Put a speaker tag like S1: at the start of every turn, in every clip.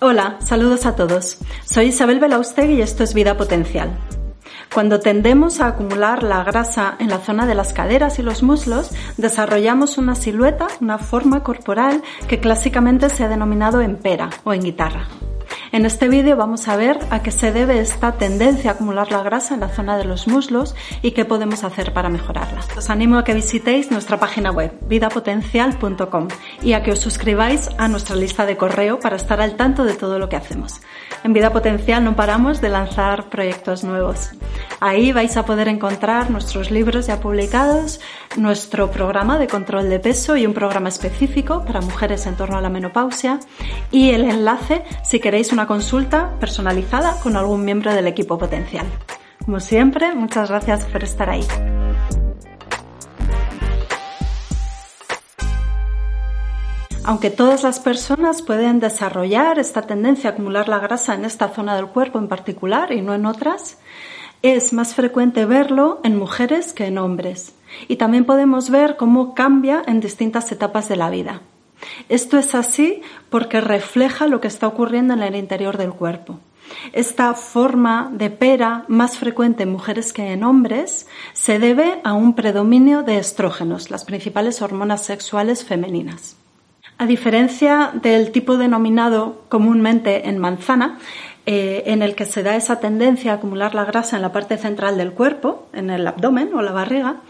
S1: Hola, saludos a todos. Soy Isabel Belaustegui y esto es Vida Potencial. Cuando tendemos a acumular la grasa en la zona de las caderas y los muslos, desarrollamos una silueta, una forma corporal que clásicamente se ha denominado en pera o en guitarra. En este vídeo vamos a ver a qué se debe esta tendencia a acumular la grasa en la zona de los muslos y qué podemos hacer para mejorarla. Os animo a que visitéis nuestra página web vidapotencial.com y a que os suscribáis a nuestra lista de correo para estar al tanto de todo lo que hacemos. En Vida Potencial no paramos de lanzar proyectos nuevos. Ahí vais a poder encontrar nuestros libros ya publicados, nuestro programa de control de peso y un programa específico para mujeres en torno a la menopausia y el enlace si queréis una consulta personalizada con algún miembro del equipo potencial. Como siempre, muchas gracias por estar ahí. Aunque todas las personas pueden desarrollar esta tendencia a acumular la grasa en esta zona del cuerpo en particular y no en otras, es más frecuente verlo en mujeres que en hombres. Y también podemos ver cómo cambia en distintas etapas de la vida. Esto es así porque refleja lo que está ocurriendo en el interior del cuerpo. Esta forma de pera, más frecuente en mujeres que en hombres, se debe a un predominio de estrógenos, las principales hormonas sexuales femeninas. A diferencia del tipo denominado comúnmente en manzana, eh, en el que se da esa tendencia a acumular la grasa en la parte central del cuerpo, en el abdomen o la barriga,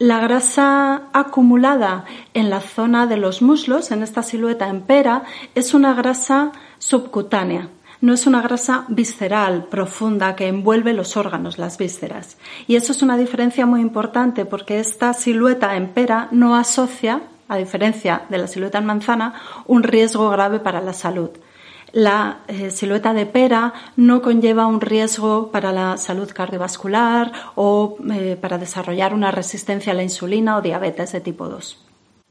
S1: la grasa acumulada en la zona de los muslos, en esta silueta en pera, es una grasa subcutánea. No es una grasa visceral, profunda, que envuelve los órganos, las vísceras. Y eso es una diferencia muy importante porque esta silueta en pera no asocia, a diferencia de la silueta en manzana, un riesgo grave para la salud la eh, silueta de pera no conlleva un riesgo para la salud cardiovascular o eh, para desarrollar una resistencia a la insulina o diabetes de tipo 2.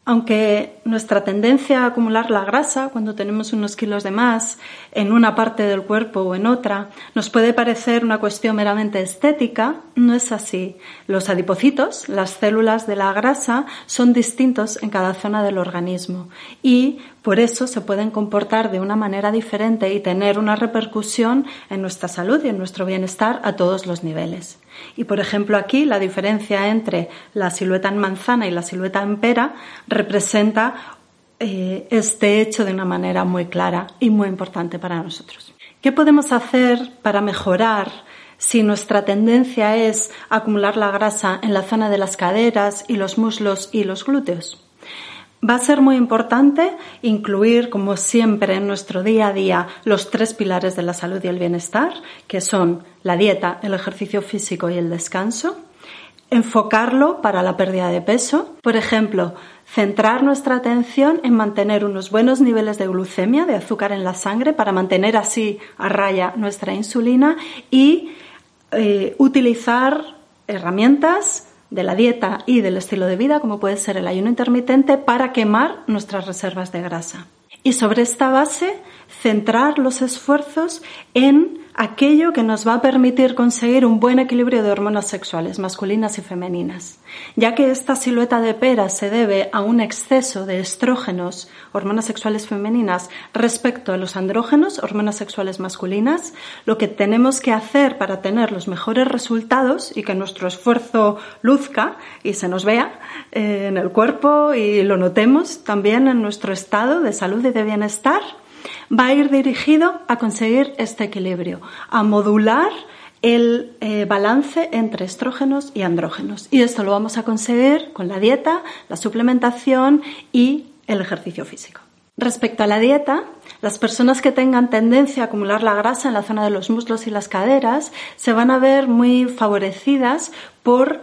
S1: Aunque nuestra tendencia a acumular la grasa cuando tenemos unos kilos de más en una parte del cuerpo o en otra nos puede parecer una cuestión meramente estética, no es así. Los adipocitos, las células de la grasa, son distintos en cada zona del organismo y por eso se pueden comportar de una manera diferente y tener una repercusión en nuestra salud y en nuestro bienestar a todos los niveles. Y por ejemplo aquí la diferencia entre la silueta en manzana y la silueta en pera representa eh, este hecho de una manera muy clara y muy importante para nosotros. ¿Qué podemos hacer para mejorar si nuestra tendencia es acumular la grasa en la zona de las caderas y los muslos y los glúteos? Va a ser muy importante incluir, como siempre en nuestro día a día, los tres pilares de la salud y el bienestar, que son la dieta, el ejercicio físico y el descanso. Enfocarlo para la pérdida de peso. Por ejemplo, centrar nuestra atención en mantener unos buenos niveles de glucemia, de azúcar en la sangre, para mantener así a raya nuestra insulina y eh, utilizar herramientas de la dieta y del estilo de vida, como puede ser el ayuno intermitente, para quemar nuestras reservas de grasa. Y sobre esta base, centrar los esfuerzos en aquello que nos va a permitir conseguir un buen equilibrio de hormonas sexuales masculinas y femeninas, ya que esta silueta de pera se debe a un exceso de estrógenos, hormonas sexuales femeninas, respecto a los andrógenos, hormonas sexuales masculinas, lo que tenemos que hacer para tener los mejores resultados y que nuestro esfuerzo luzca y se nos vea eh, en el cuerpo y lo notemos también en nuestro estado de salud y de bienestar, va a ir dirigido a conseguir este equilibrio, a modular el eh, balance entre estrógenos y andrógenos. Y esto lo vamos a conseguir con la dieta, la suplementación y el ejercicio físico. Respecto a la dieta, las personas que tengan tendencia a acumular la grasa en la zona de los muslos y las caderas se van a ver muy favorecidas por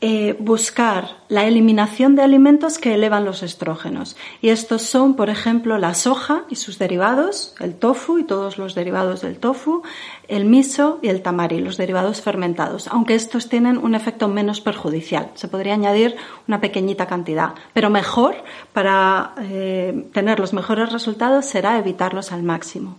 S1: eh, buscar la eliminación de alimentos que elevan los estrógenos. Y estos son, por ejemplo, la soja y sus derivados, el tofu y todos los derivados del tofu, el miso y el tamari, los derivados fermentados, aunque estos tienen un efecto menos perjudicial. Se podría añadir una pequeñita cantidad, pero mejor para eh, tener los mejores resultados será evitarlos al máximo.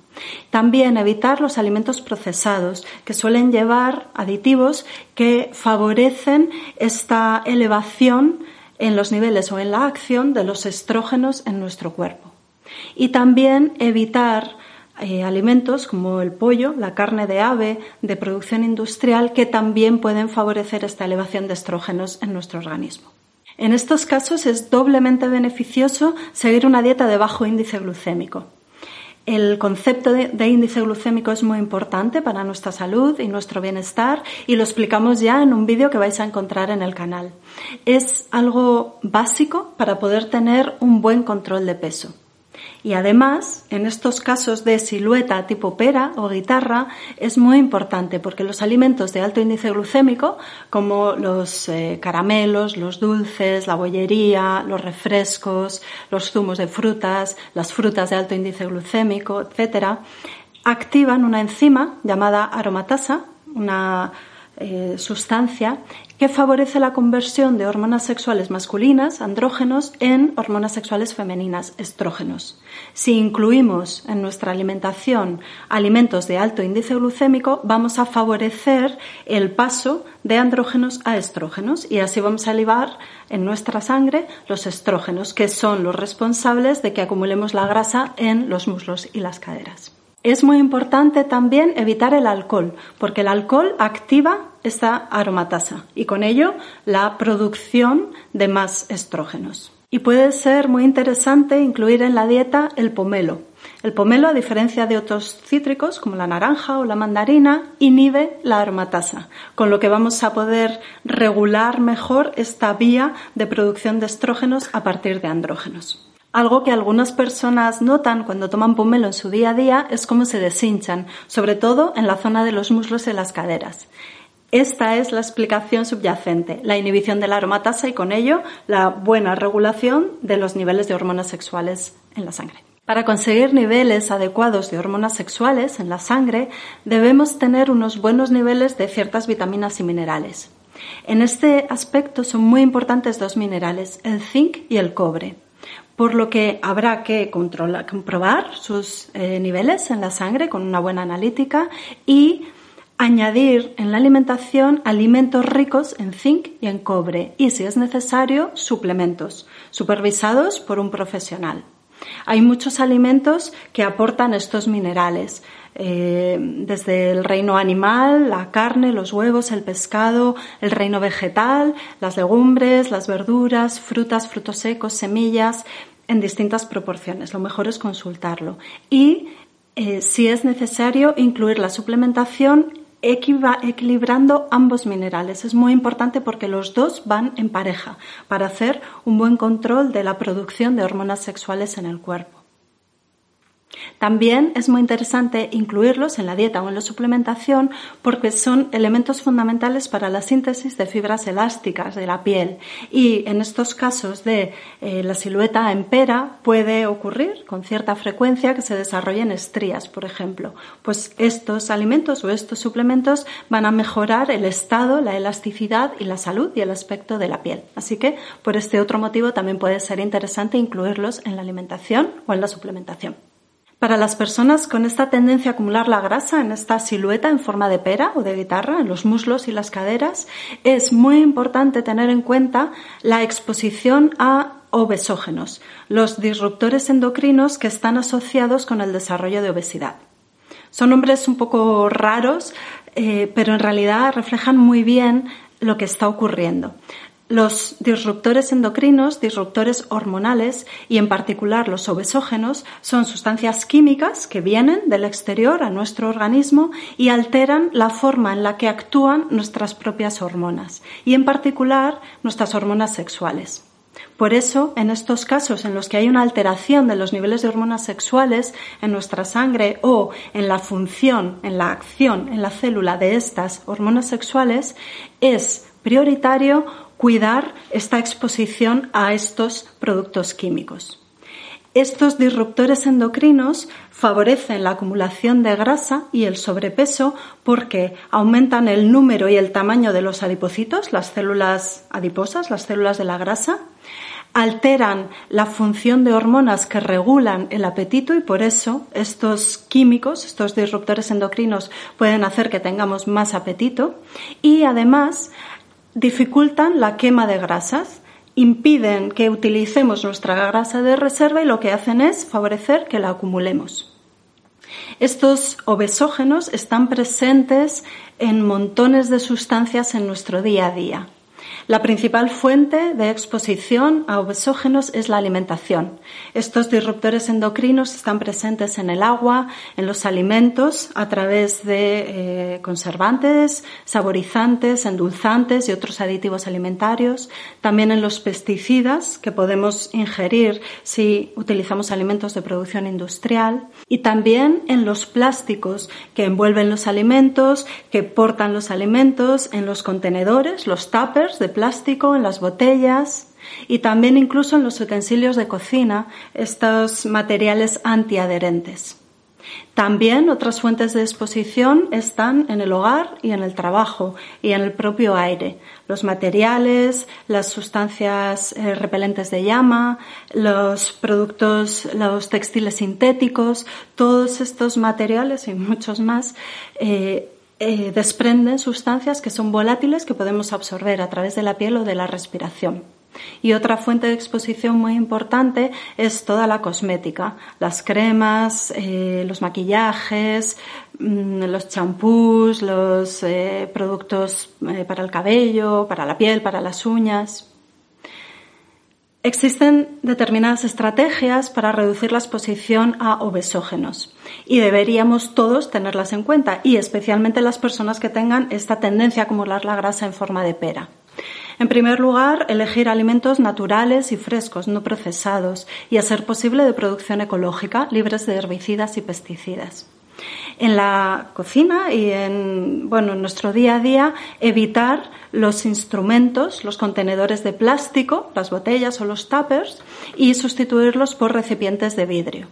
S1: También evitar los alimentos procesados, que suelen llevar aditivos que favorecen esta elevación en los niveles o en la acción de los estrógenos en nuestro cuerpo. Y también evitar eh, alimentos como el pollo, la carne de ave de producción industrial que también pueden favorecer esta elevación de estrógenos en nuestro organismo. En estos casos es doblemente beneficioso seguir una dieta de bajo índice glucémico. El concepto de, índice glucémico es muy importante para nuestra salud y nuestro bienestar y lo explicamos ya en un vídeo que vais a encontrar en el canal. Es algo básico para poder tener un buen control de peso. Y además, en estos casos de silueta tipo pera o guitarra, es muy importante porque los alimentos de alto índice glucémico, como los eh, caramelos, los dulces, la bollería, los refrescos, los zumos de frutas, las frutas de alto índice glucémico, etc., activan una enzima llamada aromatasa, una eh, sustancia que favorece la conversión de hormonas sexuales masculinas, andrógenos, en hormonas sexuales femeninas, estrógenos. Si incluimos en nuestra alimentación alimentos de alto índice glucémico, vamos a favorecer el paso de andrógenos a estrógenos y así vamos a elevar en nuestra sangre los estrógenos, que son los responsables de que acumulemos la grasa en los muslos y las caderas. Es muy importante también evitar el alcohol, porque el alcohol activa esta aromatasa y con ello la producción de más estrógenos. Y puede ser muy interesante incluir en la dieta el pomelo. El pomelo, a diferencia de otros cítricos como la naranja o la mandarina, inhibe la aromatasa, con lo que vamos a poder regular mejor esta vía de producción de estrógenos a partir de andrógenos. Algo que algunas personas notan cuando toman pomelo en su día a día es cómo se deshinchan, sobre todo en la zona de los muslos y las caderas. Esta es la explicación subyacente, la inhibición de la aromatasa y con ello la buena regulación de los niveles de hormonas sexuales en la sangre. Para conseguir niveles adecuados de hormonas sexuales en la sangre debemos tener unos buenos niveles de ciertas vitaminas y minerales. En este aspecto son muy importantes dos minerales, el zinc y el cobre por lo que habrá que comprobar sus eh, niveles en la sangre con una buena analítica y añadir en la alimentación alimentos ricos en zinc y en cobre y, si es necesario, suplementos, supervisados por un profesional. Hay muchos alimentos que aportan estos minerales, eh, desde el reino animal, la carne, los huevos, el pescado, el reino vegetal, las legumbres, las verduras, frutas, frutos secos, semillas, en distintas proporciones. Lo mejor es consultarlo. Y eh, si es necesario, incluir la suplementación equilibrando ambos minerales. Es muy importante porque los dos van en pareja para hacer un buen control de la producción de hormonas sexuales en el cuerpo. También es muy interesante incluirlos en la dieta o en la suplementación porque son elementos fundamentales para la síntesis de fibras elásticas de la piel y en estos casos de eh, la silueta en pera puede ocurrir con cierta frecuencia que se desarrollen estrías, por ejemplo. Pues estos alimentos o estos suplementos van a mejorar el estado, la elasticidad y la salud y el aspecto de la piel. Así que por este otro motivo también puede ser interesante incluirlos en la alimentación o en la suplementación. Para las personas con esta tendencia a acumular la grasa en esta silueta en forma de pera o de guitarra, en los muslos y las caderas, es muy importante tener en cuenta la exposición a obesógenos, los disruptores endocrinos que están asociados con el desarrollo de obesidad. Son nombres un poco raros, eh, pero en realidad reflejan muy bien lo que está ocurriendo. Los disruptores endocrinos, disruptores hormonales y en particular los obesógenos son sustancias químicas que vienen del exterior a nuestro organismo y alteran la forma en la que actúan nuestras propias hormonas y en particular nuestras hormonas sexuales. Por eso, en estos casos en los que hay una alteración de los niveles de hormonas sexuales en nuestra sangre o en la función, en la acción en la célula de estas hormonas sexuales, es prioritario cuidar esta exposición a estos productos químicos. Estos disruptores endocrinos favorecen la acumulación de grasa y el sobrepeso porque aumentan el número y el tamaño de los adipocitos, las células adiposas, las células de la grasa, alteran la función de hormonas que regulan el apetito y por eso estos químicos, estos disruptores endocrinos pueden hacer que tengamos más apetito y además dificultan la quema de grasas, impiden que utilicemos nuestra grasa de reserva y lo que hacen es favorecer que la acumulemos. Estos obesógenos están presentes en montones de sustancias en nuestro día a día. La principal fuente de exposición a obesógenos es la alimentación. Estos disruptores endocrinos están presentes en el agua, en los alimentos, a través de eh, conservantes, saborizantes, endulzantes y otros aditivos alimentarios, también en los pesticidas que podemos ingerir si utilizamos alimentos de producción industrial y también en los plásticos que envuelven los alimentos, que portan los alimentos, en los contenedores, los tuppers de plástico, en las botellas y también incluso en los utensilios de cocina, estos materiales antiadherentes. También otras fuentes de exposición están en el hogar y en el trabajo y en el propio aire. Los materiales, las sustancias eh, repelentes de llama, los productos, los textiles sintéticos, todos estos materiales y muchos más eh, eh, desprenden sustancias que son volátiles que podemos absorber a través de la piel o de la respiración. Y otra fuente de exposición muy importante es toda la cosmética, las cremas, eh, los maquillajes, mm, los champús, los eh, productos para el cabello, para la piel, para las uñas. Existen determinadas estrategias para reducir la exposición a obesógenos y deberíamos todos tenerlas en cuenta y especialmente las personas que tengan esta tendencia a acumular la grasa en forma de pera. En primer lugar, elegir alimentos naturales y frescos, no procesados, y a ser posible de producción ecológica, libres de herbicidas y pesticidas en la cocina y en, bueno, en nuestro día a día evitar los instrumentos, los contenedores de plástico, las botellas o los tuppers y sustituirlos por recipientes de vidrio.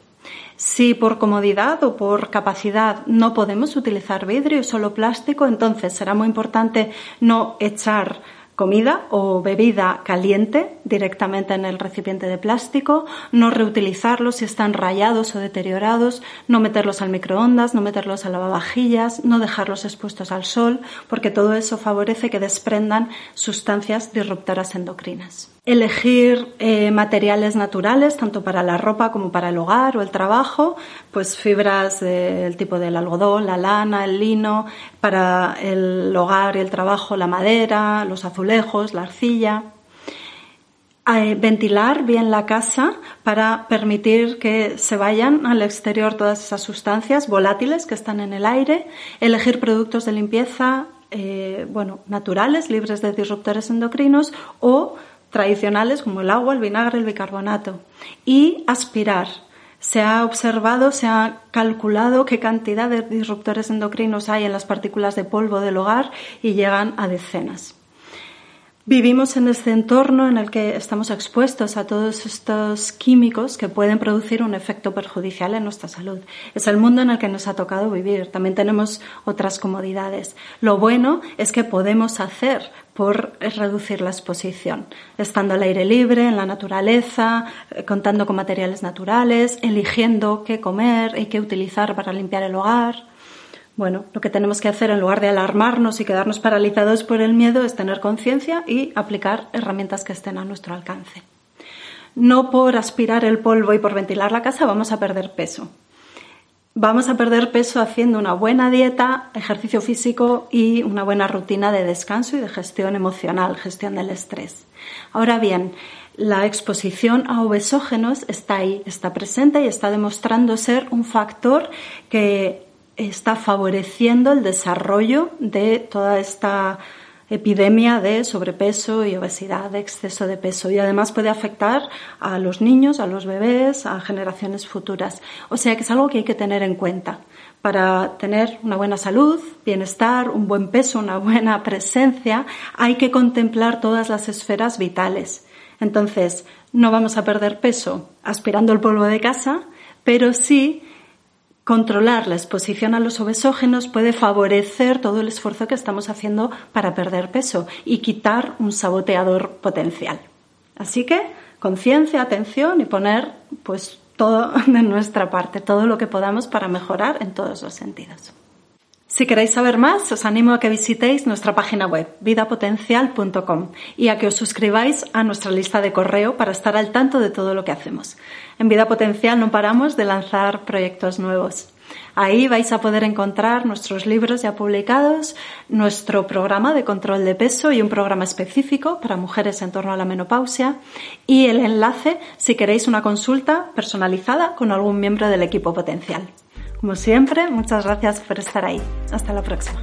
S1: Si por comodidad o por capacidad no podemos utilizar vidrio y solo plástico, entonces será muy importante no echar comida o bebida caliente directamente en el recipiente de plástico, no reutilizarlos si están rayados o deteriorados, no meterlos al microondas, no meterlos a lavavajillas, no dejarlos expuestos al sol, porque todo eso favorece que desprendan sustancias disruptoras endocrinas elegir eh, materiales naturales, tanto para la ropa como para el hogar o el trabajo, pues fibras del tipo del algodón, la lana, el lino, para el hogar y el trabajo la madera, los azulejos, la arcilla. Eh, ventilar bien la casa para permitir que se vayan al exterior todas esas sustancias volátiles que están en el aire, elegir productos de limpieza eh, bueno, naturales, libres de disruptores endocrinos o tradicionales como el agua, el vinagre, el bicarbonato y aspirar. Se ha observado, se ha calculado qué cantidad de disruptores endocrinos hay en las partículas de polvo del hogar y llegan a decenas. Vivimos en este entorno en el que estamos expuestos a todos estos químicos que pueden producir un efecto perjudicial en nuestra salud. Es el mundo en el que nos ha tocado vivir. También tenemos otras comodidades. Lo bueno es que podemos hacer por reducir la exposición, estando al aire libre, en la naturaleza, eh, contando con materiales naturales, eligiendo qué comer y qué utilizar para limpiar el hogar. Bueno, lo que tenemos que hacer en lugar de alarmarnos y quedarnos paralizados por el miedo es tener conciencia y aplicar herramientas que estén a nuestro alcance. No por aspirar el polvo y por ventilar la casa vamos a perder peso. Vamos a perder peso haciendo una buena dieta, ejercicio físico y una buena rutina de descanso y de gestión emocional, gestión del estrés. Ahora bien, la exposición a obesógenos está ahí, está presente y está demostrando ser un factor que está favoreciendo el desarrollo de toda esta epidemia de sobrepeso y obesidad, de exceso de peso y además puede afectar a los niños, a los bebés, a generaciones futuras. O sea que es algo que hay que tener en cuenta para tener una buena salud, bienestar, un buen peso, una buena presencia, hay que contemplar todas las esferas vitales. Entonces, no vamos a perder peso aspirando el polvo de casa, pero sí Controlar la exposición a los obesógenos puede favorecer todo el esfuerzo que estamos haciendo para perder peso y quitar un saboteador potencial. Así que conciencia, atención y poner pues todo de nuestra parte, todo lo que podamos para mejorar en todos los sentidos. Si queréis saber más, os animo a que visitéis nuestra página web, vidapotencial.com, y a que os suscribáis a nuestra lista de correo para estar al tanto de todo lo que hacemos. En Vida Potencial no paramos de lanzar proyectos nuevos. Ahí vais a poder encontrar nuestros libros ya publicados, nuestro programa de control de peso y un programa específico para mujeres en torno a la menopausia y el enlace si queréis una consulta personalizada con algún miembro del equipo potencial. Como siempre, muchas gracias por estar ahí. Hasta la próxima.